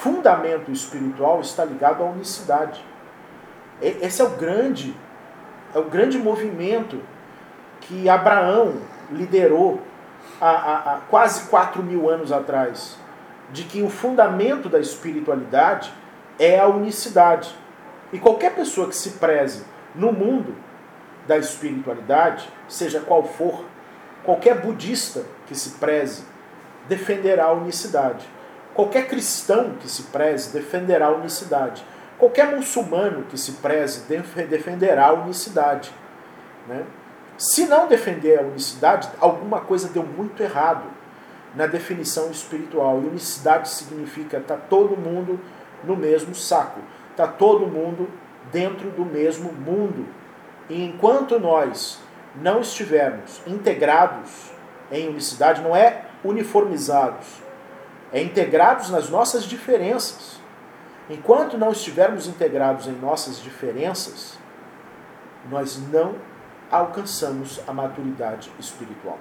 fundamento espiritual está ligado à unicidade. Esse é o grande, é o grande movimento que Abraão liderou há, há, há quase 4 mil anos atrás, de que o fundamento da espiritualidade é a unicidade. E qualquer pessoa que se preze no mundo da espiritualidade, seja qual for, qualquer budista que se preze, defenderá a unicidade. Qualquer cristão que se preze defenderá a unicidade. Qualquer muçulmano que se preze defenderá a unicidade. Né? Se não defender a unicidade, alguma coisa deu muito errado na definição espiritual. E unicidade significa estar tá todo mundo no mesmo saco, está todo mundo dentro do mesmo mundo. E enquanto nós não estivermos integrados em unicidade, não é uniformizados, é integrados nas nossas diferenças. Enquanto não estivermos integrados em nossas diferenças, nós não alcançamos a maturidade espiritual.